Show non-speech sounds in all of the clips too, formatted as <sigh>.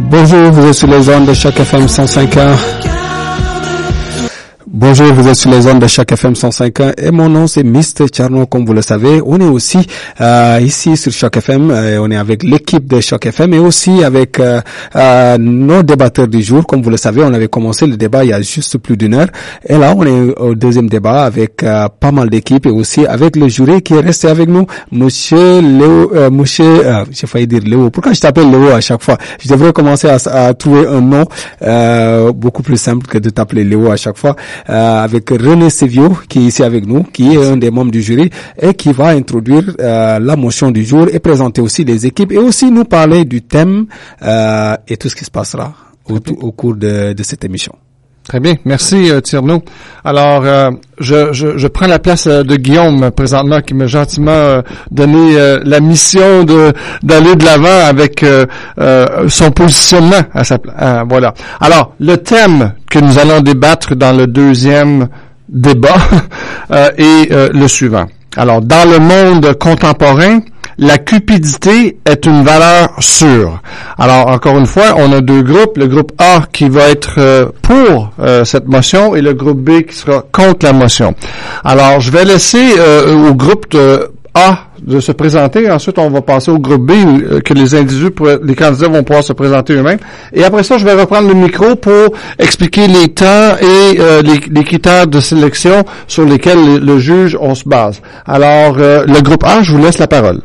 Bonjour, vous êtes les ondes de chaque FM 105.1. Bonjour, vous êtes sur les ondes de chaque FM 105.1 et mon nom c'est Mr. Charno, comme vous le savez. On est aussi euh, ici sur Choc FM, euh, on est avec l'équipe de Choc FM et aussi avec euh, euh, nos débatteurs du jour. Comme vous le savez, on avait commencé le débat il y a juste plus d'une heure et là on est au deuxième débat avec euh, pas mal d'équipes et aussi avec le jury qui est resté avec nous, Monsieur Léo, euh, Monsieur, j'ai failli dire Léo. Pourquoi je t'appelle Léo à chaque fois? Je devrais commencer à, à trouver un nom beaucoup plus simple que de t'appeler Léo à chaque fois. Euh, avec René Sevio qui est ici avec nous, qui est un des membres du jury et qui va introduire euh, la motion du jour et présenter aussi les équipes et aussi nous parler du thème euh, et tout ce qui se passera au, au cours de, de cette émission. Très bien, merci euh. Alors, euh, je, je, je, prends la place euh, de Guillaume présentement qui m'a gentiment euh, donné euh, la mission d'aller de l'avant avec euh, son positionnement à sa voilà. Alors, le thème que nous allons débattre dans le deuxième débat <laughs> est le suivant. Alors, dans le monde contemporain, la cupidité est une valeur sûre. Alors, encore une fois, on a deux groupes. Le groupe A qui va être euh, pour euh, cette motion et le groupe B qui sera contre la motion. Alors, je vais laisser euh, au groupe A de se présenter. Ensuite, on va passer au groupe B que les individus, les candidats vont pouvoir se présenter eux-mêmes. Et après ça, je vais reprendre le micro pour expliquer les temps et les, les, critères de sélection sur lesquels le, juge on se base. Alors, le groupe A, je vous laisse la parole.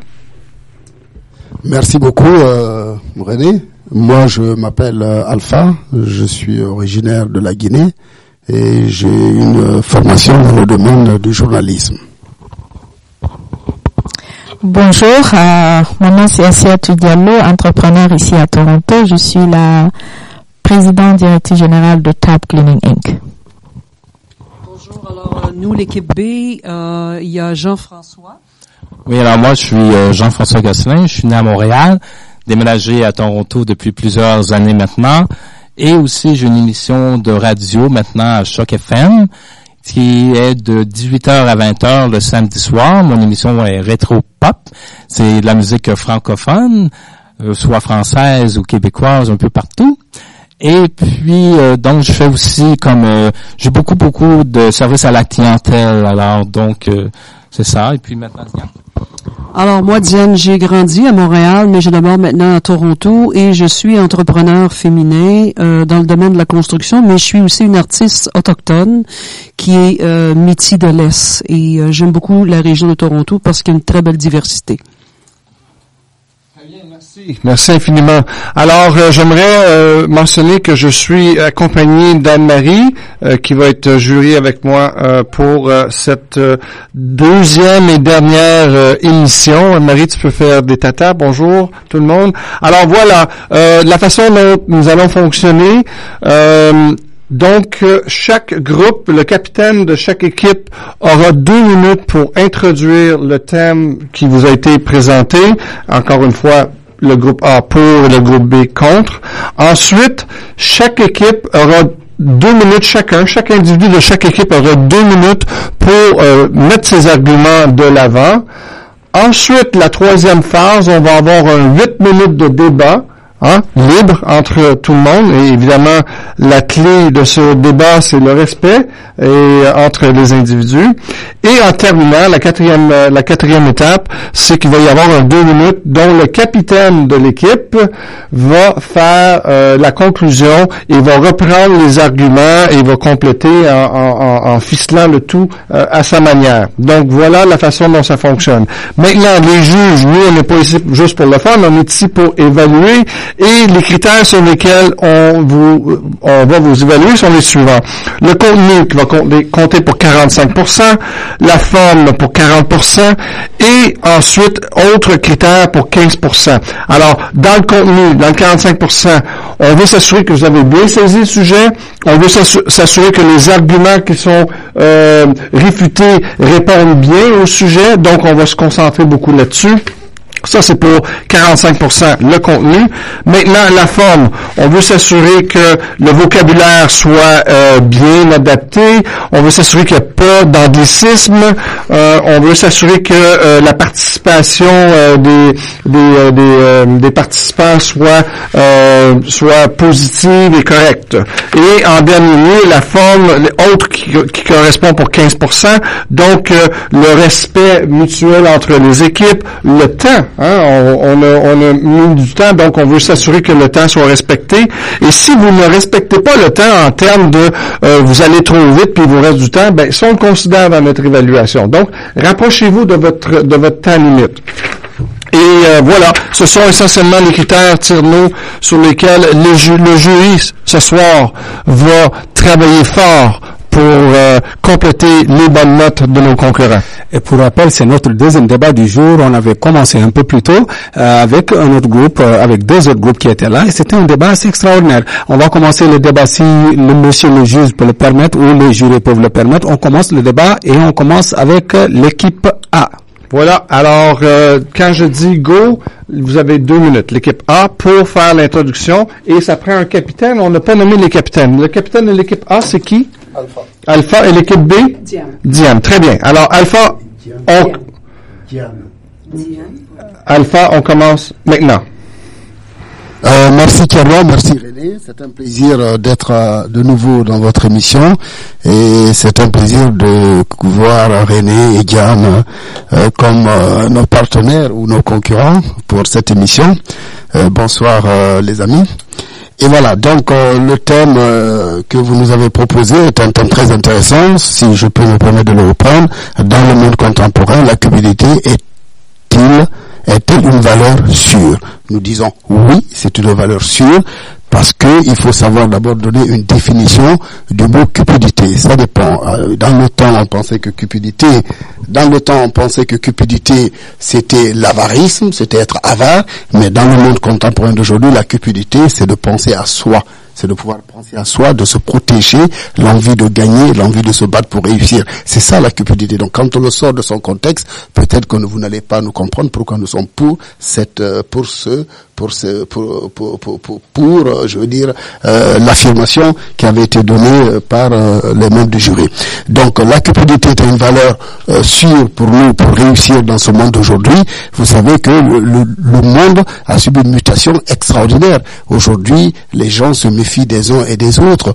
Merci beaucoup, euh, René. Moi, je m'appelle euh, Alpha. Je suis originaire de la Guinée et j'ai une formation dans le domaine du journalisme. Bonjour, euh, mon nom c'est Assia Diallo, entrepreneur ici à Toronto. Je suis la présidente directrice générale de Tap Cleaning Inc. Bonjour, alors nous l'équipe B, euh, il y a Jean-François. Oui, alors moi je suis euh, Jean-François Gosselin, je suis né à Montréal, déménagé à Toronto depuis plusieurs années maintenant, et aussi j'ai une émission de radio maintenant à Choc FM qui est de 18h à 20h le samedi soir. Mon émission est rétro pop. C'est de la musique francophone, euh, soit française ou québécoise, un peu partout. Et puis, euh, donc, je fais aussi comme... Euh, j'ai beaucoup, beaucoup de services à la clientèle. Alors, donc, euh, c'est ça. Et puis maintenant, Diane. Alors moi, Diane, j'ai grandi à Montréal, mais je demeure maintenant à Toronto et je suis entrepreneur féminin euh, dans le domaine de la construction, mais je suis aussi une artiste autochtone qui est euh, métis de l'Est. Et euh, j'aime beaucoup la région de Toronto parce qu'il y a une très belle diversité. Merci. Merci infiniment. Alors, euh, j'aimerais euh, mentionner que je suis accompagné d'Anne-Marie, euh, qui va être jury avec moi euh, pour euh, cette deuxième et dernière émission. Anne-Marie, tu peux faire des tatas. Bonjour tout le monde. Alors voilà, la façon dont nous allons fonctionner. Donc, chaque groupe, le capitaine de chaque équipe aura deux minutes pour introduire le thème qui vous a été présenté. Encore une fois, le groupe A pour et le groupe B contre. Ensuite, chaque équipe aura deux minutes chacun, chaque individu de chaque équipe aura deux minutes pour euh, mettre ses arguments de l'avant. Ensuite, la troisième phase, on va avoir un huit minutes de débat Hein, libre entre tout le monde. Et évidemment, la clé de ce débat, c'est le respect et, entre les individus. Et en terminant, la quatrième, la quatrième étape, c'est qu'il va y avoir un deux minutes dont le capitaine de l'équipe va faire euh, la conclusion et va reprendre les arguments et va compléter en, en, en ficelant le tout euh, à sa manière. Donc voilà la façon dont ça fonctionne. Maintenant, les juges, nous, on n'est pas ici juste pour le faire, mais on est ici pour évaluer et les critères sur lesquels on, vous, on va vous évaluer sont les suivants. Le contenu qui va compter pour 45%, la forme pour 40% et ensuite autres critères pour 15%. Alors, dans le contenu, dans le 45%, on veut s'assurer que vous avez bien saisi le sujet, on veut s'assurer que les arguments qui sont euh, réfutés répondent bien au sujet, donc on va se concentrer beaucoup là-dessus. Ça, c'est pour 45% le contenu. Maintenant, la forme. On veut s'assurer que le vocabulaire soit euh, bien adapté. On veut s'assurer qu'il n'y a pas d'anglicisme. Euh, on veut s'assurer que euh, la participation des, des, des, des, participants soit, soit positive et correcte. Et en dernier lieu, la forme autre qui, qui correspond pour 15%. Donc, le respect mutuel entre les équipes, le temps. Hein, on, on, a, on a mis du temps, donc on veut s'assurer que le temps soit respecté. Et si vous ne respectez pas le temps en termes de euh, vous allez trop vite puis vous reste du temps, ben ça on le considère dans notre évaluation. Donc, rapprochez-vous de votre de votre temps limite. Et euh, voilà, ce sont essentiellement les critères Tirno sur lesquels le, le jury ce soir va travailler fort pour euh, compléter les bonnes notes de nos concurrents. Et pour rappel, c'est notre deuxième débat du jour. On avait commencé un peu plus tôt euh, avec un autre groupe, euh, avec deux autres groupes qui étaient là, et c'était un débat assez extraordinaire. On va commencer le débat si le monsieur le juge peut le permettre ou les jurés peuvent le permettre. On commence le débat et on commence avec l'équipe A. Voilà. Alors, quand je dis go, vous avez deux minutes. L'équipe A pour faire l'introduction et ça prend un capitaine. On n'a pas nommé les capitaines. Le capitaine de l'équipe A, c'est qui? Alpha. Alpha et l'équipe B? Diane. Diane, très bien. Alors, Alpha, on... Diane. Alpha, on commence maintenant. Euh, merci Carlo, merci René. C'est un plaisir euh, d'être euh, de nouveau dans votre émission et c'est un plaisir de voir René et Diane euh, comme nos partenaires ou nos concurrents pour cette émission. bonsoir les amis. Et voilà, donc euh, le thème euh, que vous nous avez proposé est un thème très intéressant, si je peux me permettre de le reprendre. Dans le monde contemporain, la communauté est-il est-elle une valeur sûre? Nous disons oui, c'est une valeur sûre, parce qu'il faut savoir d'abord donner une définition du mot cupidité. Ça dépend. Euh, dans le temps, on pensait que cupidité, dans le temps, on pensait que cupidité, c'était l'avarisme, c'était être avare, mais dans le monde contemporain d'aujourd'hui, la cupidité, c'est de penser à soi c'est de pouvoir penser à soi, de se protéger, l'envie de gagner, l'envie de se battre pour réussir. C'est ça la cupidité. Donc quand on le sort de son contexte, peut-être que vous n'allez pas nous comprendre pourquoi nous sommes pour cette, euh, pour ce, pour pour, pour, pour, euh, je veux dire, euh, l'affirmation qui avait été donnée par les membres du jury. Donc la cupidité est une valeur sûre pour nous pour réussir dans ce monde d'aujourd'hui. Vous savez que le, le, monde a subi une mutation extraordinaire. Aujourd'hui, les gens se méfient des uns et des autres.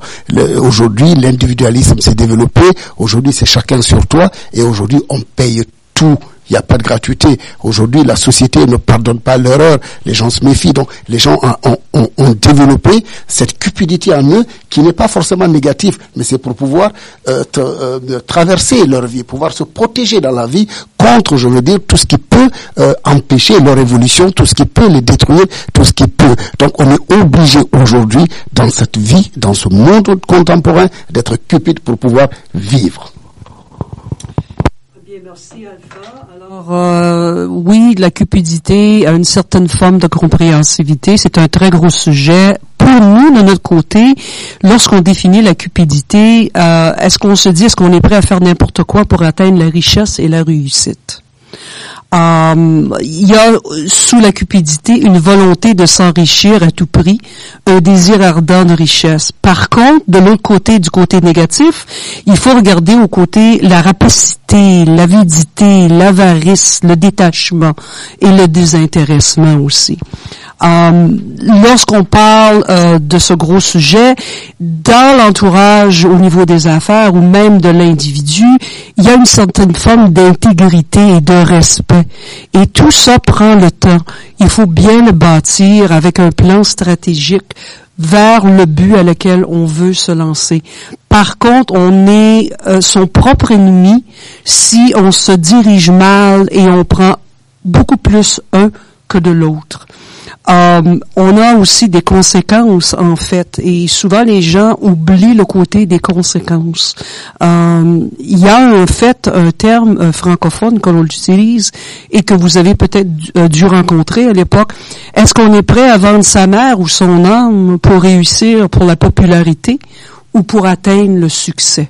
Aujourd'hui, l'individualisme s'est développé. Aujourd'hui, c'est chacun sur toi. Et aujourd'hui, on paye tout il n'y a pas de gratuité. Aujourd'hui, la société ne pardonne pas l'erreur. Les gens se méfient. Donc, les gens ont, ont, ont développé cette cupidité en eux qui n'est pas forcément négative, mais c'est pour pouvoir euh, euh, traverser leur vie, pouvoir se protéger dans la vie contre, je veux dire, tout ce qui peut euh, empêcher leur évolution, tout ce qui peut les détruire, tout ce qui peut. Donc, on est obligé aujourd'hui, dans cette vie, dans ce monde contemporain, d'être cupide pour pouvoir vivre. Merci Alpha. Alors euh, oui, la cupidité a une certaine forme de compréhensivité. C'est un très gros sujet. Pour nous, de notre côté, lorsqu'on définit la cupidité, euh, est-ce qu'on se dit, est-ce qu'on est prêt à faire n'importe quoi pour atteindre la richesse et la réussite? Euh, il y a sous la cupidité une volonté de s'enrichir à tout prix, un désir ardent de richesse. Par contre, de l'autre côté, du côté négatif, il faut regarder au côté la rapacité, l'avidité, l'avarice, le détachement et le désintéressement aussi. Euh, lorsqu'on parle euh, de ce gros sujet, dans l'entourage au niveau des affaires ou même de l'individu, il y a une certaine forme d'intégrité et de respect. Et tout ça prend le temps. Il faut bien le bâtir avec un plan stratégique vers le but à lequel on veut se lancer. Par contre, on est euh, son propre ennemi si on se dirige mal et on prend beaucoup plus un que de l'autre. Euh, on a aussi des conséquences en fait, et souvent les gens oublient le côté des conséquences. Euh, il y a en fait un terme euh, francophone qu'on utilise et que vous avez peut-être dû rencontrer à l'époque. Est-ce qu'on est prêt à vendre sa mère ou son âme pour réussir pour la popularité ou pour atteindre le succès?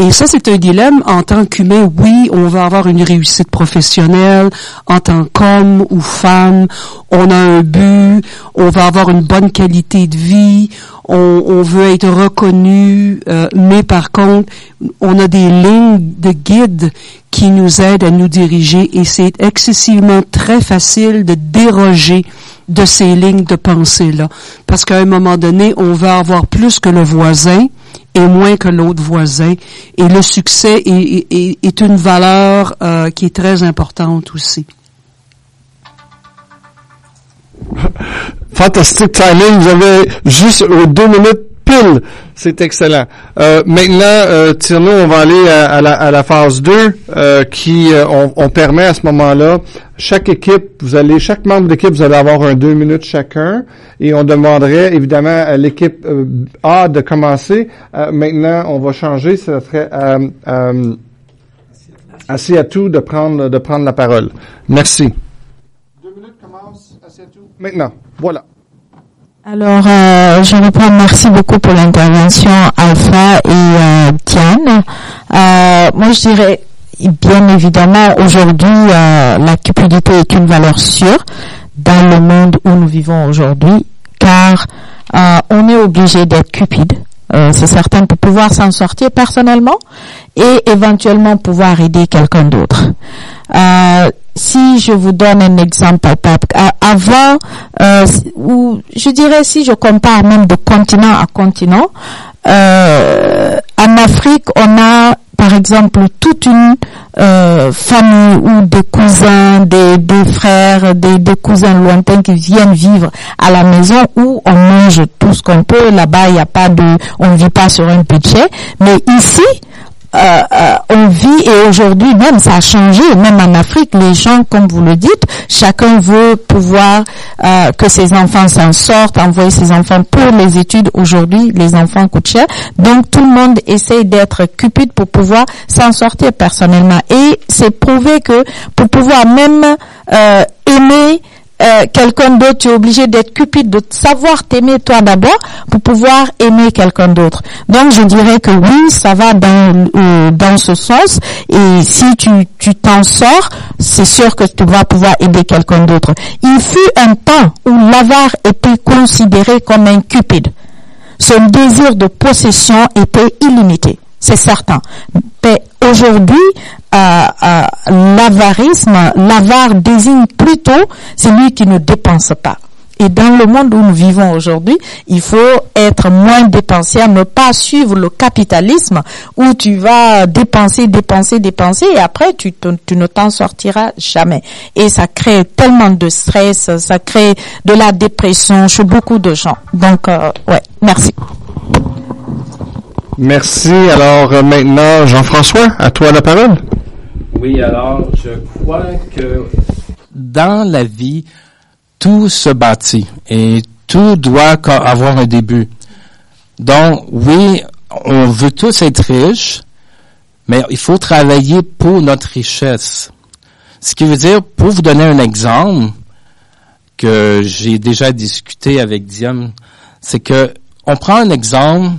Et ça, c'est un dilemme en tant qu'humain. Oui, on va avoir une réussite professionnelle en tant qu'homme ou femme. On a un but. On va avoir une bonne qualité de vie. On, on veut être reconnu. Euh, mais par contre, on a des lignes de guide qui nous aident à nous diriger et c'est excessivement très facile de déroger de ces lignes de pensée-là. Parce qu'à un moment donné, on va avoir plus que le voisin et moins que l'autre voisin. Et le succès est, est, est une valeur euh, qui est très importante aussi. <laughs> Fantastique timing. Vous avez juste deux minutes pile. C'est excellent. Euh, maintenant, euh, Tierno, on va aller à, à, la, à la, phase 2 euh, qui euh, on, on, permet à ce moment-là, chaque équipe, vous allez, chaque membre d'équipe, vous allez avoir un deux minutes chacun et on demanderait évidemment à l'équipe euh, A de commencer. Euh, maintenant, on va changer, ce serait assez à tout de prendre, de prendre la parole. Merci. Deux minutes commence, assez à tout. Maintenant, voilà. Alors, euh, je reprends. Merci beaucoup pour l'intervention, Alpha et euh, Diane. Euh, moi, je dirais, bien évidemment, aujourd'hui, euh, la cupidité est une valeur sûre dans le monde où nous vivons aujourd'hui, car euh, on est obligé d'être cupide. Euh, c'est certain pour pouvoir s'en sortir personnellement et éventuellement pouvoir aider quelqu'un d'autre. Euh, si je vous donne un exemple, avant, euh, ou je dirais si je compare même de continent à continent, euh, en Afrique, on a par exemple toute une euh, famille ou des cousins, des, frères, des, des, cousins lointains qui viennent vivre à la maison où on mange tout ce qu'on peut. Là-bas, il n'y a pas de, on ne vit pas sur un budget. Mais ici, euh, euh, on vit et aujourd'hui même ça a changé même en Afrique les gens comme vous le dites chacun veut pouvoir euh, que ses enfants s'en sortent envoyer ses enfants pour les études. Aujourd'hui les enfants coûtent cher. Donc tout le monde essaie d'être cupide pour pouvoir s'en sortir personnellement. Et c'est prouvé que pour pouvoir même aimer euh, quelqu'un d'autre, tu es obligé d'être cupide, de savoir t'aimer toi d'abord pour pouvoir aimer quelqu'un d'autre. Donc je dirais que oui, ça va dans euh, dans ce sens. Et si tu tu t'en sors, c'est sûr que tu vas pouvoir aider quelqu'un d'autre. Il fut un temps où l'avare était considéré comme un cupide. Son désir de possession était illimité c'est certain. Mais aujourd'hui, euh, euh, l'avarisme, l'avare désigne plutôt celui qui ne dépense pas. Et dans le monde où nous vivons aujourd'hui, il faut être moins dépensier, ne pas suivre le capitalisme où tu vas dépenser, dépenser, dépenser et après tu, ne t'en sortiras jamais. Et ça crée tellement de stress, ça crée de la dépression chez beaucoup de gens. Donc, euh, ouais, merci. Merci. Alors euh, maintenant, Jean-François, à toi la parole. Oui, alors je crois que dans la vie, tout se bâtit et tout doit avoir un début. Donc oui, on veut tous être riches, mais il faut travailler pour notre richesse. Ce qui veut dire, pour vous donner un exemple que j'ai déjà discuté avec Diane, c'est que on prend un exemple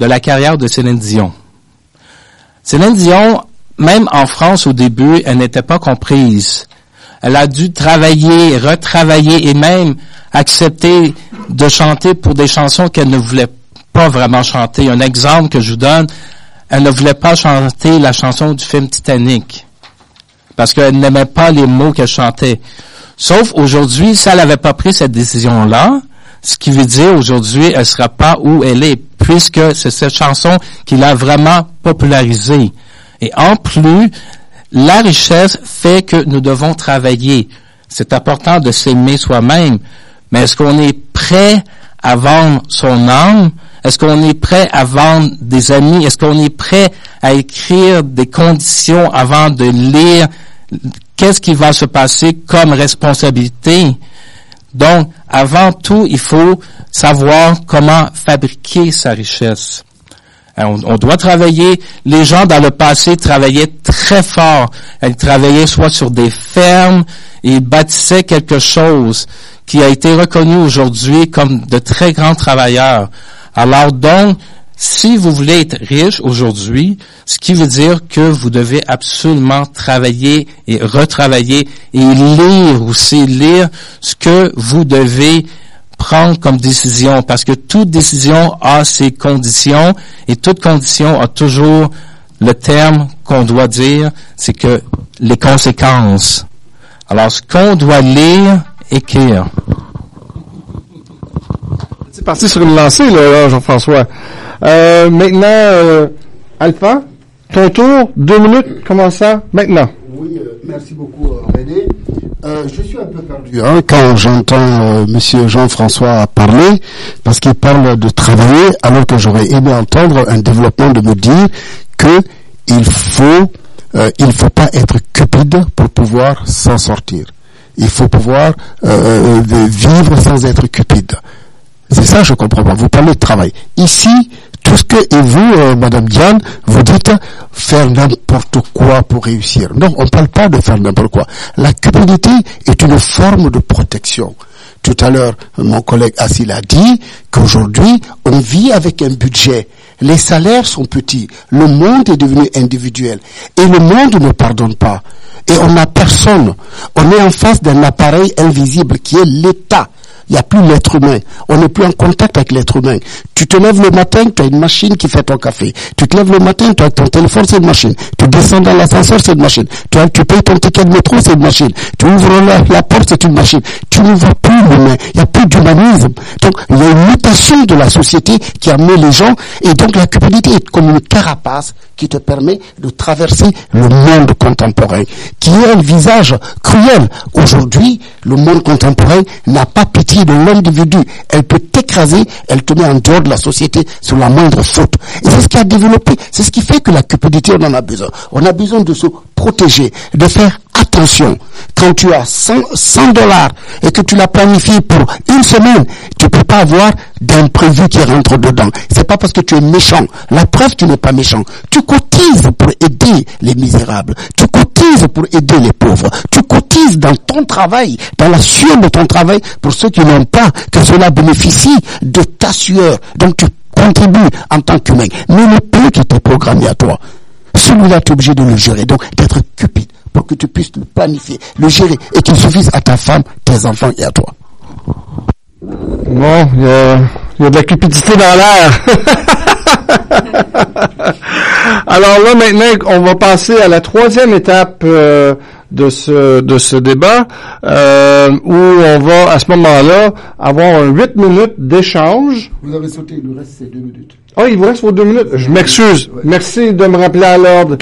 de la carrière de Céline Dion. Céline Dion, même en France au début, elle n'était pas comprise. Elle a dû travailler, retravailler et même accepter de chanter pour des chansons qu'elle ne voulait pas vraiment chanter. Un exemple que je vous donne, elle ne voulait pas chanter la chanson du film Titanic parce qu'elle n'aimait pas les mots qu'elle chantait. Sauf aujourd'hui, si elle n'avait pas pris cette décision-là, ce qui veut dire aujourd'hui, elle sera pas où elle est, puisque c'est cette chanson qui l'a vraiment popularisée. Et en plus, la richesse fait que nous devons travailler. C'est important de s'aimer soi-même, mais est-ce qu'on est prêt à vendre son âme? Est-ce qu'on est prêt à vendre des amis? Est-ce qu'on est prêt à écrire des conditions avant de lire? Qu'est-ce qui va se passer comme responsabilité? Donc, avant tout, il faut savoir comment fabriquer sa richesse. On, on, doit travailler. Les gens dans le passé travaillaient très fort. Ils travaillaient soit sur des fermes, ils bâtissaient quelque chose qui a été reconnu aujourd'hui comme de très grands travailleurs. Alors donc, Si vous voulez être riche aujourd'hui, ce qui veut dire que vous devez absolument travailler et retravailler et lire aussi, lire ce que vous devez prendre comme décision, parce que toute décision a ses conditions et toute condition a toujours le terme qu'on doit dire, c'est que les conséquences. Alors, ce qu'on doit lire, écrire. C'est parti sur une lancée, là, Jean-François. Euh, maintenant, euh, Alpha, ton tour, deux minutes, comment ça, maintenant? Oui, euh, merci beaucoup euh, René. Euh, je suis un peu perdu hein, quand j'entends euh, Monsieur Jean-François parler, parce qu'il parle de travailler, alors que j'aurais aimé entendre un développement de me dire que il faut, il faut pas être cupide pour pouvoir s'en sortir. Il faut pouvoir vivre sans être cupide. C'est ça, je comprends pas. Vous parlez de travail. Ici, tout ce que, et vous, euh, Madame Diane, vous dites faire n'importe quoi pour réussir. Non, on ne parle pas de faire n'importe quoi. La cupidité est une forme de protection. Tout à l'heure, mon collègue Assil a dit qu'aujourd'hui, on vit avec un budget. Les salaires sont petits. Le monde est devenu individuel. Et le monde ne pardonne pas. Et on n'a personne. On est en face d'un appareil invisible qui est l'État. Il n'y a plus l'être humain. On n'est plus en contact avec l'être humain. Tu te lèves le matin, tu as une machine qui fait ton café. Tu te lèves le matin, tu as ton téléphone, c'est une machine. Tu descends dans l'ascenseur, c'est une machine. Tu, payes ton ticket de métro, c'est une machine. Tu ouvres la, la porte, c'est une machine. Tu ne vois plus l'humain. Il n'y a plus d'humanisme. Donc, il y a une mutation de la société qui a amené les gens. Et donc, la cupidité est comme une carapace qui te permet de traverser le monde contemporain, qui est un visage cruel. Aujourd'hui, le monde contemporain n'a pas pitié de l'individu. Elle peut t'écraser, elle te met en dehors de la société sur la moindre faute. Et c'est ce qui a développé, c'est ce qui fait que la cupidité, on en a besoin. On a besoin de se protéger, de faire attention. Quand tu as 100 100 dollars et que tu l'as planifié pour une semaine, tu peux pas avoir d'imprévu qui rentre dedans. C'est pas parce que tu es méchant. La preuve, tu n'es pas méchant. Tu cotises pour aider les misérables. Tu cotises pour aider les pauvres. Tu cotises dans ton travail, dans la sueur de ton travail pour ceux qui n'ont pas, que cela bénéficie de ta sueur. Donc tu contribues en tant qu'humain. Mais le peu qui t'est programmé à toi, celui-là, tu es obligé de le gérer. Donc, d'être cupide pour que tu puisses le planifier, le gérer et qu'il suffise à ta femme, tes enfants et à toi. Bon, il y a, il y a de la cupidité dans l'air. <laughs> Alors là, maintenant, on va passer à la troisième étape euh, de ce de ce débat, euh, où on va à ce moment-là avoir un huit minutes d'échange. Vous avez sauté, il nous reste ces deux minutes. Oh, il vous reste vos deux minutes. Je m'excuse. Merci de me rappeler à l'ordre.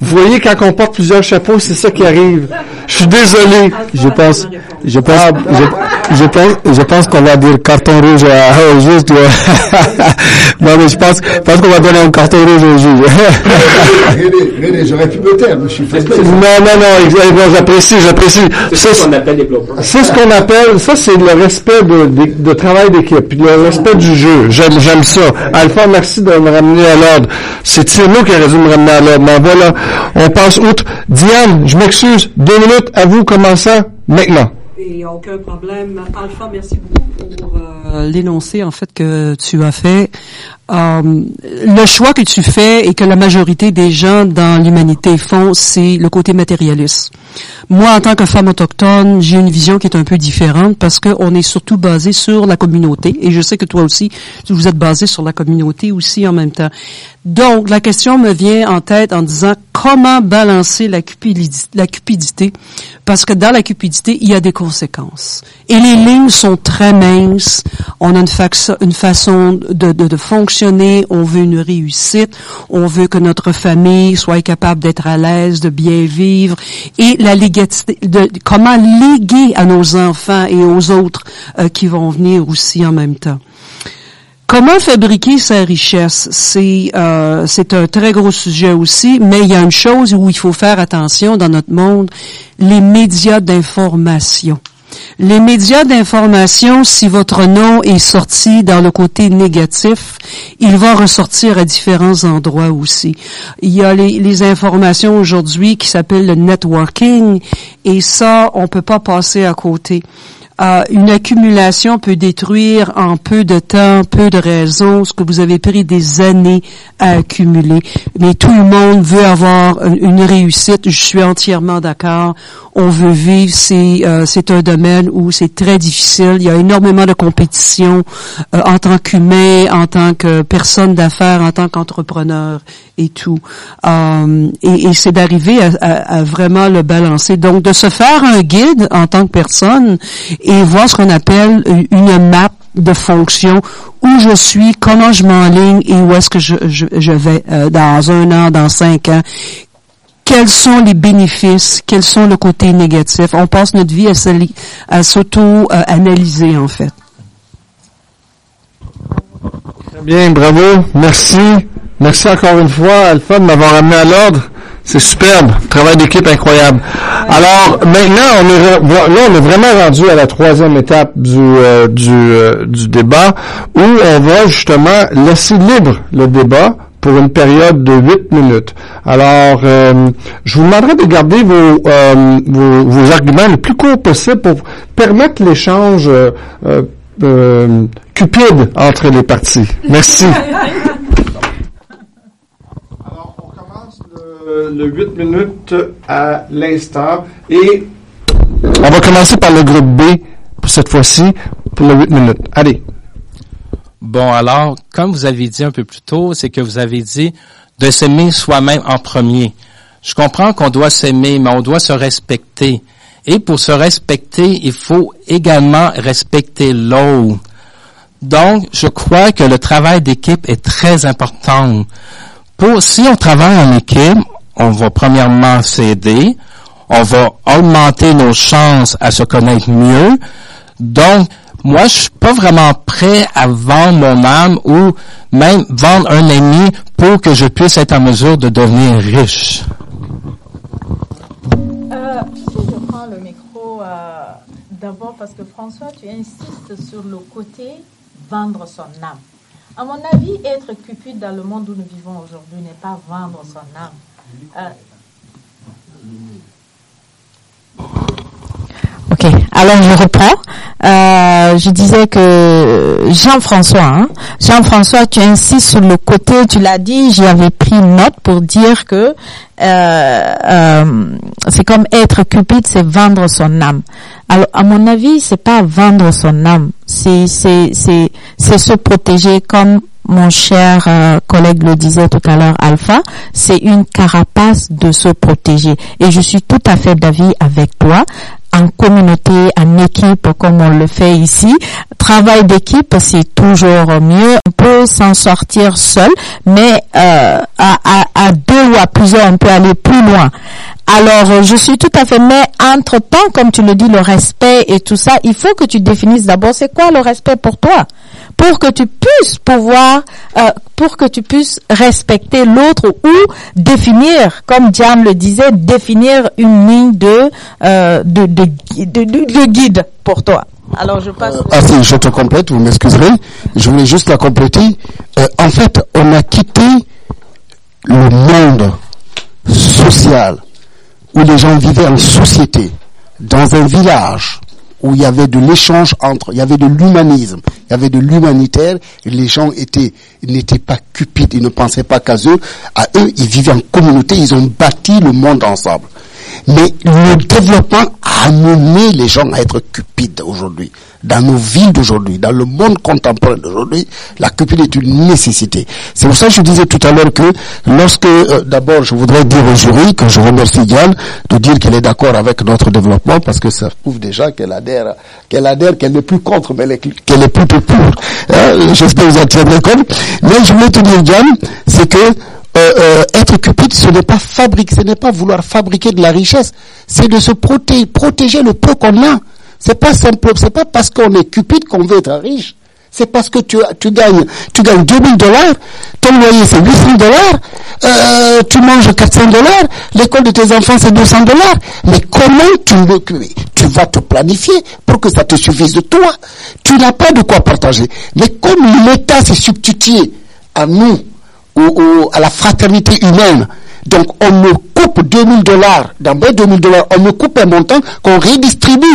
Vous voyez, quand on porte plusieurs chapeaux, c'est ça qui arrive. Je suis désolé. Je pense, je pense, je, je pense, je pense qu'on va dire carton rouge à- <laughs> au juge. tu vois. <laughs> non, mais je pense, je pense qu'on va donner un carton rouge au juge. René, René, j'aurais pu me taire, mais je suis fatigué. Non, non, non, exactement, j'apprécie, j'apprécie. C'est ce qu'on appelle les C'est ce qu'on appelle, ça c'est le respect de, de, de travail d'équipe, puis le respect du jeu. J'aime, j'aime ça. Alpha, merci de me ramener à l'ordre. C'est Tierno qui aurait dû me ramener à l'ordre. Mais voilà, on passe outre. Diane, je m'excuse, deux minutes à vous, commençant maintenant. Et aucun problème. Alpha, merci beaucoup pour euh, l'énoncé en fait que tu as fait. Euh, le choix que tu fais et que la majorité des gens dans l'humanité font, c'est le côté matérialiste. Moi, en tant que femme autochtone, j'ai une vision qui est un peu différente parce qu'on est surtout basé sur la communauté. Et je sais que toi aussi, vous êtes basé sur la communauté aussi en même temps. Donc, la question me vient en tête en disant comment balancer la cupidité, parce que dans la cupidité, il y a des conséquences. Et les lignes sont très minces. On a une, façon de, fonctionner. On veut une réussite. On veut que notre famille soit capable d'être à l'aise, de bien vivre. Et la légalité, comment léguer à nos enfants et aux autres euh, qui vont venir aussi en même temps. Comment fabriquer sa richesse? C'est euh, c'est un très gros sujet aussi, mais il y a une chose où il faut faire attention dans notre monde les médias d'information. Les médias d'information, si votre nom est sorti dans le côté négatif, il va ressortir à différents endroits aussi. Il y a les, les informations aujourd'hui qui s'appellent le networking, et ça, on peut pas passer à côté. Euh, une accumulation peut détruire en peu de temps, peu de raisons, ce que vous avez pris des années à accumuler. Mais tout le monde veut avoir une réussite. Je suis entièrement d'accord. On veut vivre. C'est euh, c'est un domaine où c'est très difficile. Il y a énormément de compétition euh, en tant qu'humain, en tant que personne d'affaires, en tant qu'entrepreneur et tout. et, et c'est d'arriver à, à, à, vraiment le balancer. Donc de se faire un guide en tant que personne et voir ce qu'on appelle une map de fonction où je suis, comment je m'enligne et où est-ce que je, je, je vais euh, dans un an, dans cinq ans. Quels sont les bénéfices, quels sont le côté négatif? On passe notre vie à s'auto-analyser en fait. Très bien, bravo, merci. Merci encore une fois, Alpha, de m'avoir amené à l'ordre. C'est superbe. Travail d'équipe incroyable. Alors, maintenant, on est, là, on est vraiment rendu à la troisième étape du, euh, du, euh, du débat où on va justement laisser libre le débat pour une période de huit minutes. Alors, euh, je vous demanderai de garder vos, vos, vos, arguments le plus court possible pour permettre l'échange cupide entre les parties. Merci. <laughs> le 8 minutes à l'instant. Et on va commencer par le groupe B pour cette fois-ci, pour le 8 minutes. Allez. Bon, alors, comme vous avez dit un peu plus tôt, c'est que vous avez dit de s'aimer soi-même en premier. Je comprends qu'on doit s'aimer, mais on doit se respecter. Et pour se respecter, il faut également respecter l'autre. Donc, je crois que le travail d'équipe est très important. Pour, si on travaille en équipe, on va premièrement s'aider, on va augmenter nos chances à se connaître mieux. Donc, moi, je suis pas vraiment prêt à vendre mon âme ou même vendre un ami pour que je puisse être en mesure de devenir riche. Euh, je prends le micro euh, d'abord parce que François, tu insistes sur le côté vendre son âme. À mon avis, être cupide dans le monde où nous vivons aujourd'hui n'est pas vendre son âme. Euh. Ok, alors je reprends. Euh, je disais que Jean-François, hein, Jean-François, tu insistes sur le côté, tu l'as dit, j'avais pris note pour dire que euh, c'est comme être cupide, c'est vendre son âme. Alors, à mon avis, c'est pas vendre son âme, c'est se protéger comme mon cher euh, collègue le disait tout à l'heure, Alpha, c'est une carapace de se protéger. Et je suis tout à fait d'avis avec toi. En communauté, en équipe, comme on le fait ici, travail d'équipe, c'est toujours mieux. On peut s'en sortir seul, mais euh, à, à, à deux ou à plusieurs, on peut aller plus loin. Alors, je suis tout à fait, mais entre-temps, comme tu le dis, le respect et tout ça, il faut que tu définisses d'abord c'est quoi le respect pour toi? Pour que tu puisses pouvoir, euh, pour que tu puisses respecter l'autre ou définir, comme Diane le disait, définir une ligne de, euh, de, de, de, de, guide pour toi. Alors je passe. ah si, je te complète, vous m'excuserez. Je voulais juste la compléter. Euh, en fait, on a quitté le monde social où les gens vivaient en société, dans un village, où il y avait de l'échange entre, il y avait de l'humanisme, il y avait de l'humanitaire, les gens étaient, n'étaient pas cupides, ils ne pensaient pas qu'à eux, à eux, ils vivaient en communauté, ils ont bâti le monde ensemble. Mais le développement a amené les gens à être cupides aujourd'hui. Dans nos villes d'aujourd'hui, dans le monde contemporain d'aujourd'hui, la cupide est une nécessité. C'est pour ça que je disais tout à l'heure que lorsque, euh, d'abord, je voudrais dire au jury que je remercie Diane de dire qu'elle est d'accord avec notre développement parce que ça prouve déjà qu'elle adhère, qu'elle adhère, qu'elle n'est plus contre, mais qu'elle est plutôt pour. Hein, J'espère que vous en tiendrez compte. Mais je voulais te dire, Diane, c'est que euh, euh, être cupide, ce n'est pas fabriquer, ce n'est pas vouloir fabriquer de la richesse, c'est de se protéger, protéger le peu qu'on a. C'est pas simple, c'est pas parce qu'on est cupide qu'on veut être riche. C'est parce que tu, tu gagnes, tu gagnes 2000 dollars, ton loyer c'est 800 dollars, euh, tu manges 400 dollars, l'école de tes enfants c'est 200 dollars. Mais comment tu, tu vas te planifier pour que ça te suffise de toi? Tu n'as pas de quoi partager. Mais comme l'État s'est substitué à nous, ou, à la fraternité humaine. Donc on me coupe 2000 dollars, dans mes 2000 dollars, on me coupe un montant qu'on redistribue.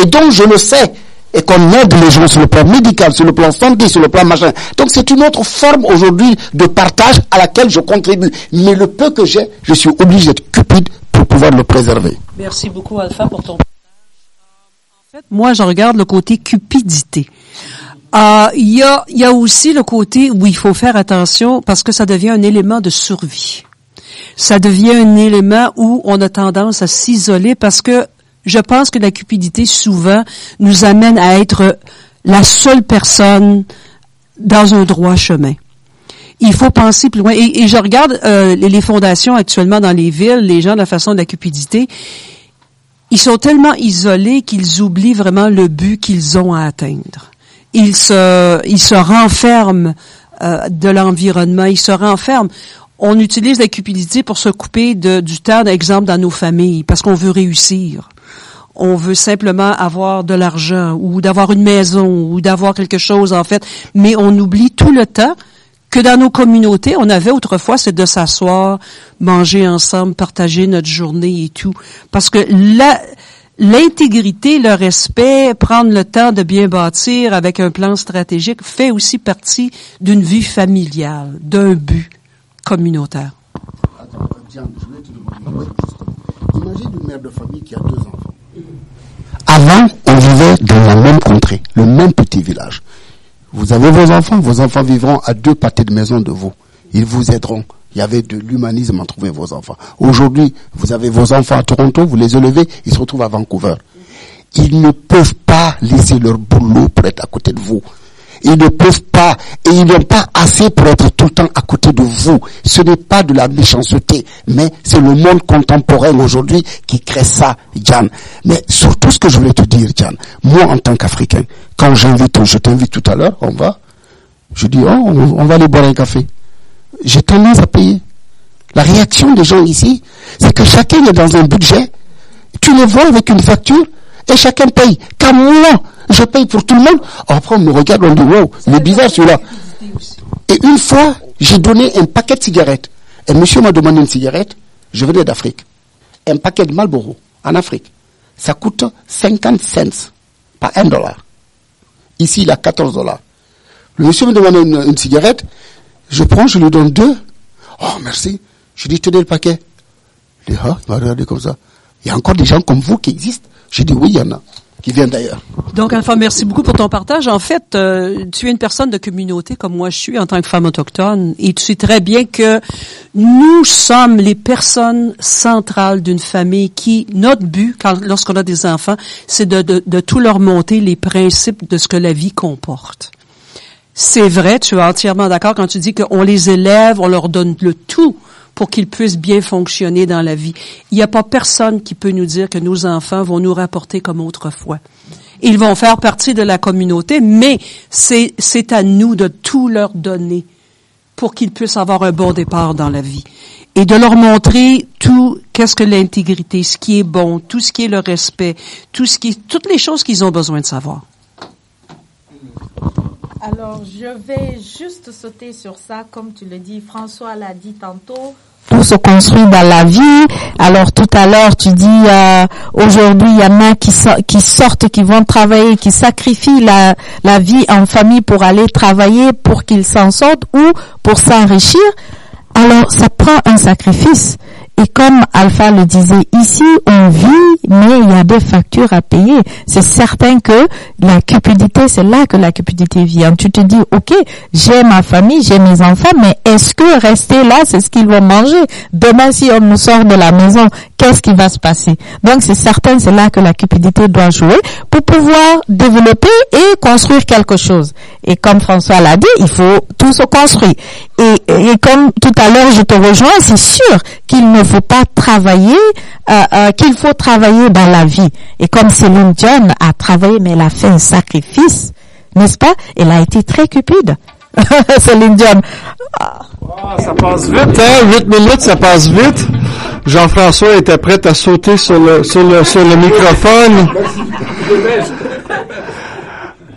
Et donc je le sais, et qu'on aide les gens sur le plan médical, sur le plan santé, sur le plan machin. Donc c'est une autre forme aujourd'hui de partage à laquelle je contribue. Mais le peu que j'ai, je suis obligé d'être cupide pour pouvoir le préserver. Merci beaucoup Alpha pour ton en fait, moi, je regarde le côté cupidité. Euh, Il y, a, il y a aussi le côté où il faut faire attention parce que ça devient un élément de survie. Ça devient un élément où on a tendance à s'isoler parce que je pense que la cupidité souvent nous amène à être la seule personne dans un droit chemin. Il faut penser plus loin. Et, je regarde euh, les, les fondations actuellement dans les villes, les gens de la façon de la cupidité, ils sont tellement isolés qu'ils oublient vraiment le but qu'ils ont à atteindre. Ils se, ils se renferment euh, de l'environnement, ils se renferment. On utilise la cupidité pour se couper de, du temps, d'exemple, dans nos familles, parce qu'on veut réussir. On veut simplement avoir de l'argent ou d'avoir une maison ou d'avoir quelque chose, en fait. Mais on oublie tout le temps que dans nos communautés, on avait autrefois, c'est de s'asseoir, manger ensemble, partager notre journée et tout. Parce que l'intégrité, le respect, prendre le temps de bien bâtir avec un plan stratégique fait aussi partie d'une vie familiale, d'un but communautaire. Avant, on vivait dans la même contrée, le même petit village. Vous avez vos enfants, vos enfants vivront à deux pâtés de maison de vous. Ils vous aideront. Il y avait de l'humanisme à trouver vos enfants. Aujourd'hui, vous avez vos enfants à Toronto, vous les élevez, ils se retrouvent à Vancouver. Ils ne peuvent pas laisser leur boulot pour être à côté de vous. Ils ne peuvent pas, et ils n'ont pas assez pour être tout le temps à côté de vous. Ce n'est pas de la méchanceté, mais c'est le monde contemporain aujourd'hui qui crée ça, Jan. Mais surtout ce que je voulais te dire, Jan, moi en tant qu'Africain, quand j'invite, je t'invite tout à l'heure, on va, je dis, oh, on, va aller boire un café. J'ai tendance à payer. La réaction des gens ici, c'est que chacun est dans un budget, tu les vois avec une facture, et chacun paye. Car moi, je paye pour tout le monde. Après, on me regarde, on dit, wow, il est bizarre celui-là. Et une fois, j'ai donné un paquet de cigarettes. Et monsieur m'a demandé une cigarette. Je venais d'Afrique. Un paquet de Marlboro, en Afrique. Ça coûte 50 cents, pas un dollar. Ici, il a 14 dollars. Le monsieur me demande une, une cigarette. Je prends, je lui donne deux. Oh, merci. Je dis, tenez le paquet. Il dit, ah, il m'a regardé comme ça. Il y a encore des gens comme vous qui existent. J'ai dit, oui, il y en a, Donc, Alpha, merci beaucoup pour ton partage. En fait, euh, tu es une personne de communauté comme moi je suis en tant que femme autochtone et tu sais très bien que nous sommes les personnes centrales d'une famille qui, notre but, lorsqu'on a des enfants, c'est de, de, de tout leur monter les principes de ce que la vie comporte. C'est vrai, tu es entièrement d'accord quand tu dis qu'on les élève, on leur donne le tout pour qu'ils puissent bien fonctionner dans la vie. Il n'y a pas personne qui peut nous dire que nos enfants vont nous rapporter comme autrefois. Ils vont faire partie de la communauté, mais c'est, à nous de tout leur donner pour qu'ils puissent avoir un bon départ dans la vie. Et de leur montrer tout, qu'est-ce que l'intégrité, ce qui est bon, tout ce qui est le respect, tout ce qui, toutes les choses qu'ils ont besoin de savoir. Alors, je vais juste sauter sur ça, comme tu le dis, François l'a dit tantôt. Tout se construit dans la vie. Alors tout à l'heure, tu dis euh, aujourd'hui, il y en a qui, qui sortent, qui vont travailler, qui sacrifient la, la vie en famille pour aller travailler, pour qu'ils s'en sortent ou pour s'enrichir. Alors ça prend un sacrifice. Et comme Alpha le disait, ici on vit, mais il y a des factures à payer. C'est certain que la cupidité, c'est là que la cupidité vient. Tu te dis, ok, j'ai ma famille, j'ai mes enfants, mais est-ce que rester là, c'est ce qu'ils vont manger Demain, si on nous sort de la maison, qu'est-ce qui va se passer? Donc c'est certain, c'est là que la cupidité doit jouer pour pouvoir développer et construire quelque chose. Et comme François l'a dit, il faut tout se construire. Et, et comme tout à l'heure, je te rejoins, c'est sûr qu'il ne faut pas travailler, euh, euh, qu'il faut travailler dans la vie. Et comme Céline Dion a travaillé, mais elle a fait un sacrifice, n'est-ce pas? Elle a été très cupide. <laughs> Céline Dion. Ah, ça passe vite, hein? 8 minutes, ça passe vite. Jean-François était prêt à sauter sur le, sur le, sur le microphone.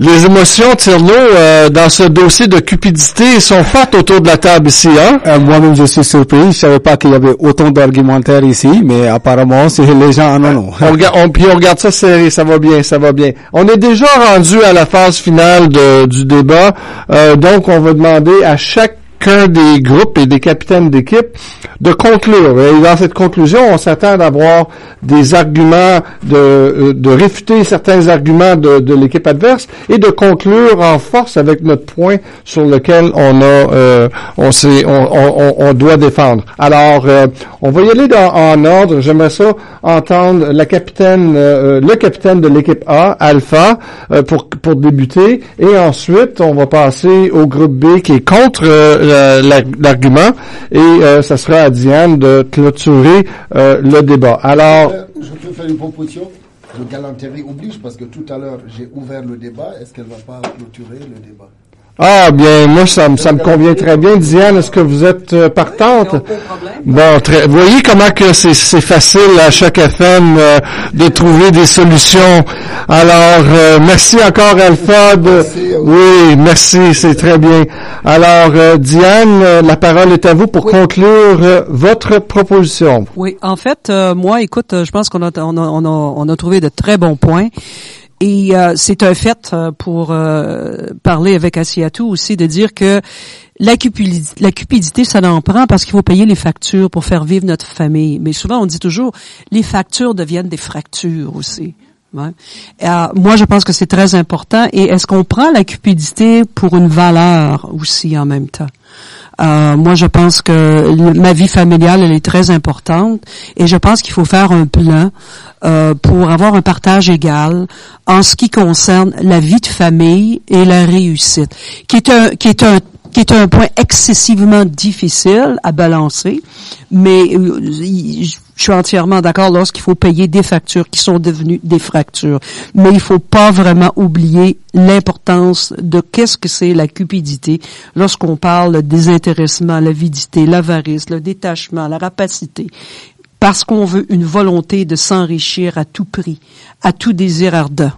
Les émotions, Tirlo, euh, dans ce dossier de cupidité sont fortes autour de la table ici, hein? Euh, Moi-même, je suis surpris. Je savais pas qu'il y avait autant d'argumentaires ici, mais apparemment, c'est les gens en ont. On regarde, on, puis on regarde ça serré, ça va bien, ça va bien. On est déjà rendu à la phase finale de- du débat, euh, donc on va demander à chacun des groupes et des capitaines d'équipe de conclure. Et dans cette conclusion, on s'attend d'avoir des arguments, de, euh, de réfuter certains arguments de, de l'équipe adverse et de conclure en force avec notre point sur lequel on a, euh, on, s'est- on, on- on- doit défendre. Alors, euh, on va y aller dans- en ordre. J'aimerais ça entendre la capitaine, euh, le capitaine de l'équipe A, Alpha, euh, pour pour débuter, et ensuite on va passer au groupe B qui est contre euh, la- la- l'argument, et euh, ça sera à Diane de clôturer euh, le débat. Alors, Euh, je peux faire une proposition? De galanterie oblige parce que tout à l'heure j'ai ouvert le débat. Est-ce qu'elle va pas clôturer le débat? Ah bien, moi ça, me- ça me convient très bien. Diane, est-ce que vous êtes euh, partante? Bon, très, vous voyez comment que c'est, c'est facile à chaque FM euh, de trouver des solutions. Alors, euh, merci encore Alpha. De, oui, merci, c'est très bien. Alors, euh, Diane, euh, la parole est à vous pour conclure euh, votre proposition. Oui, en fait, euh, moi, écoute, euh, je pense qu'on a, on a, on a, on a trouvé de très bons points. Et euh, c'est un fait euh, pour euh, parler avec Asiatou aussi de dire que la cupidité, la cupidité, ça en prend parce qu'il faut payer les factures pour faire vivre notre famille. Mais souvent, on dit toujours, les factures deviennent des fractures aussi. Euh, moi, je pense que c'est très important. Et est-ce qu'on prend la cupidité pour une valeur aussi en même temps? Euh, moi, je pense que ma vie familiale, elle est très importante et je pense qu'il faut faire un plan euh, pour avoir un partage égal en ce qui concerne la vie de famille et la réussite, qui est un, qui est un qui est un point excessivement difficile à balancer, mais euh, je suis entièrement d'accord lorsqu'il faut payer des factures qui sont devenues des fractures. Mais il faut pas vraiment oublier l'importance de qu'est-ce que c'est la cupidité lorsqu'on parle le désintéressement, l'avidité, l'avarice, le détachement, la rapacité. Parce qu'on veut une volonté de s'enrichir à tout prix, à tout désir ardent.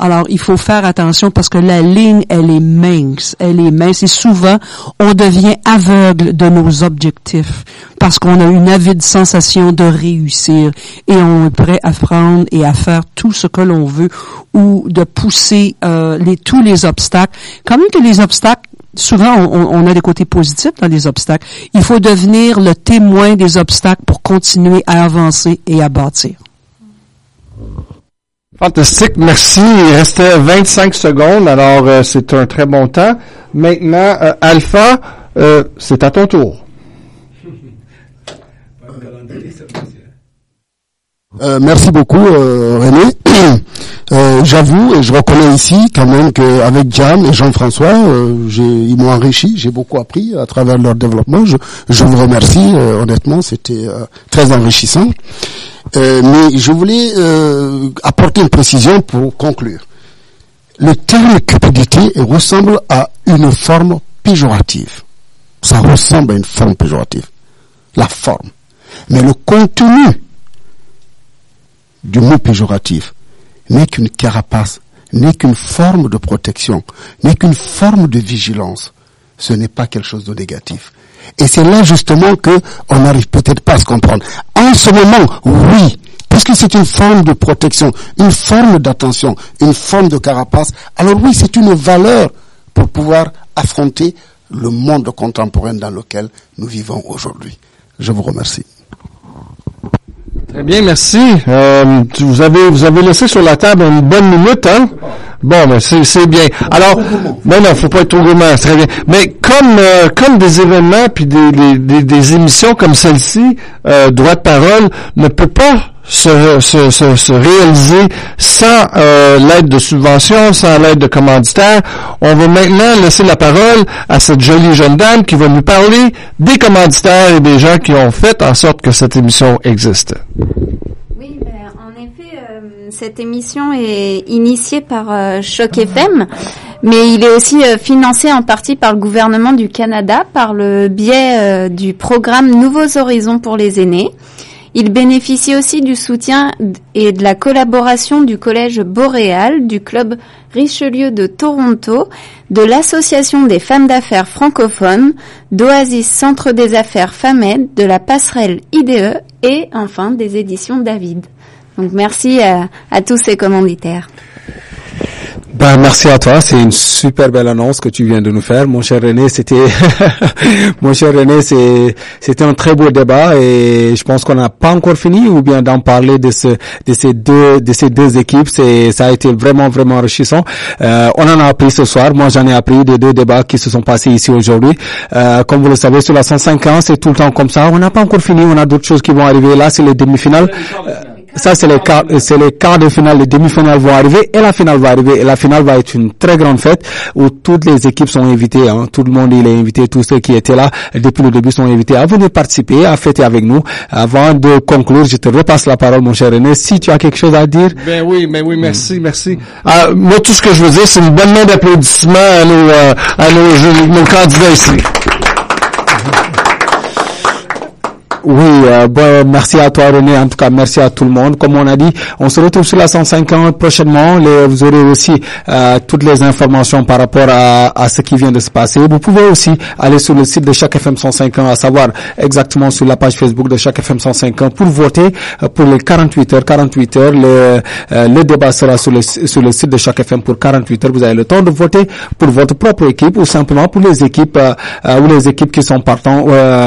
Alors, il faut faire attention parce que la ligne, elle est mince, elle est mince et souvent, on devient aveugle de nos objectifs parce qu'on a une avide sensation de réussir et on est prêt à prendre et à faire tout ce que l'on veut ou de pousser euh, tous les obstacles. Quand même que les obstacles souvent, on, on a des côtés positifs dans les obstacles. Il faut devenir le témoin des obstacles pour continuer à avancer et à bâtir. Fantastique, merci. Il restait 25 secondes, alors euh, c'est un très bon temps. Maintenant, euh, Alpha, euh, c'est à ton tour. Euh, merci beaucoup euh, René. Euh, J'avoue et je reconnais ici quand même qu'avec Jam et Jean-François, euh, ils m'ont enrichi, j'ai beaucoup appris à travers leur développement. Je, je vous remercie euh, honnêtement, c'était euh, très enrichissant. Euh, mais je voulais apporter une précision pour conclure. Le terme cupidité ressemble à une forme péjorative. Ça ressemble à une forme péjorative. La forme. Mais le contenu du mot péjoratif n'est qu'une carapace, n'est qu'une forme de protection, n'est qu'une forme de vigilance. Ce n'est pas quelque chose de négatif. Et c'est là justement que on n'arrive peut-être pas à se comprendre. En ce moment, oui, puisque c'est une forme de protection, une forme d'attention, une forme de carapace, alors oui, c'est une valeur pour pouvoir affronter le monde contemporain dans lequel nous vivons aujourd'hui. Je vous remercie. Très bien, merci. Euh, vous avez vous avez laissé sur la table une bonne minute, hein? Bon, ben c'est bien. Alors, ben non, faut pas être trop gourmand, c'est très bien. Mais comme euh, comme des événements puis des, des, des, des émissions comme celle-ci, euh, droit de parole ne peut pas se, se, se, se réaliser sans euh, l'aide de subventions, sans l'aide de commanditaires. On va maintenant laisser la parole à cette jolie jeune dame qui va nous parler des commanditaires et des gens qui ont fait en sorte que cette émission existe. Oui, ben, en effet, euh, cette émission est initiée par euh, Choc FM, mais il est aussi euh, financé en partie par le gouvernement du Canada par le biais euh, du programme Nouveaux Horizons pour les aînés. Il bénéficie aussi du soutien et de la collaboration du Collège Boréal, du Club Richelieu de Toronto, de l'Association des femmes d'affaires francophones, d'Oasis Centre des affaires FAMED, de la passerelle IDE et enfin des éditions David. Donc merci à, à tous ces commanditaires. Ben, merci à toi. C'est une super belle annonce que tu viens de nous faire, mon cher René. C'était, <laughs> mon cher René, c'est, c'était un très beau débat et je pense qu'on n'a pas encore fini ou bien d'en parler de ce, de ces deux, de ces deux équipes. C'est, ça a été vraiment, vraiment enrichissant. Euh, on en a appris ce soir. Moi, j'en ai appris des deux débats qui se sont passés ici aujourd'hui. Euh, comme vous le savez, sur la 105 ans, c'est tout le temps comme ça. On n'a pas encore fini. On a d'autres choses qui vont arriver. Là, c'est les demi-finales. Ça, c'est les quarts, c'est les quarts de finale, les demi-finales vont arriver et la finale va arriver. Et la finale va être une très grande fête où toutes les équipes sont invitées. Hein. Tout le monde il est invité, tous ceux qui étaient là depuis le début sont invités à venir participer, à fêter avec nous. Avant de conclure, je te repasse la parole, mon cher René. Si tu as quelque chose à dire. Ben oui, ben oui, merci, merci. Ah, moi, tout ce que je veux dire, c'est une bonne main d'applaudissements à nos, euh, à nos, nos candidats ici. Oui, euh, bon, merci à toi René, en tout cas merci à tout le monde. Comme on a dit, on se retrouve sur la 150 prochainement. Vous aurez aussi euh, toutes les informations par rapport à, à, ce qui vient de se passer. Vous pouvez aussi aller sur le site de chaque FM 150, à savoir exactement sur la page Facebook de chaque FM 150 pour voter euh, pour les 48 heures. 48 heures, le, euh, le débat sera sur le, sur le site de chaque FM pour 48 heures. Vous avez le temps de voter pour votre propre équipe ou simplement pour les équipes ou les équipes qui sont partants,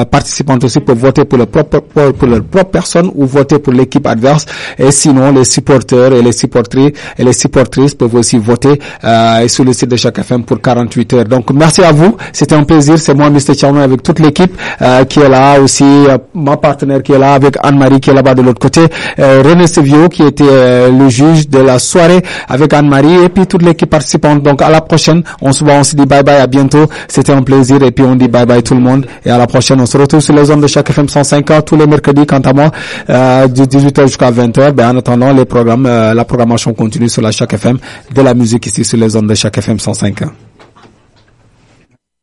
participantes aussi pour voter pour propre, pour leur propre personne ou voter pour l'équipe adverse. Et sinon, les supporters et les supportrices et les supportrices peuvent aussi voter euh, sur le site de chaque FM pour 48 heures. Donc, merci à vous. C'était un plaisir. C'est moi, Mr. Charman, avec toute l'équipe euh, qui est là aussi, euh, ma partenaire qui est là, avec Anne-Marie qui est là-bas de l'autre côté, euh, René Sevio qui était euh, le juge de la soirée avec Anne-Marie et puis toute l'équipe participante. Donc, à la prochaine. On se voit, on se dit bye bye, à bientôt. C'était un plaisir et puis on dit bye bye tout le monde. Et à la prochaine, on se retrouve sur les zones de chaque FM 105 ans tous les mercredis, quant à moi, euh, de 18h jusqu'à 20h. Ben, en attendant, les programmes, euh, la programmation continue sur la chaque FM, de la musique ici sur les zones de chaque FM 105 ans.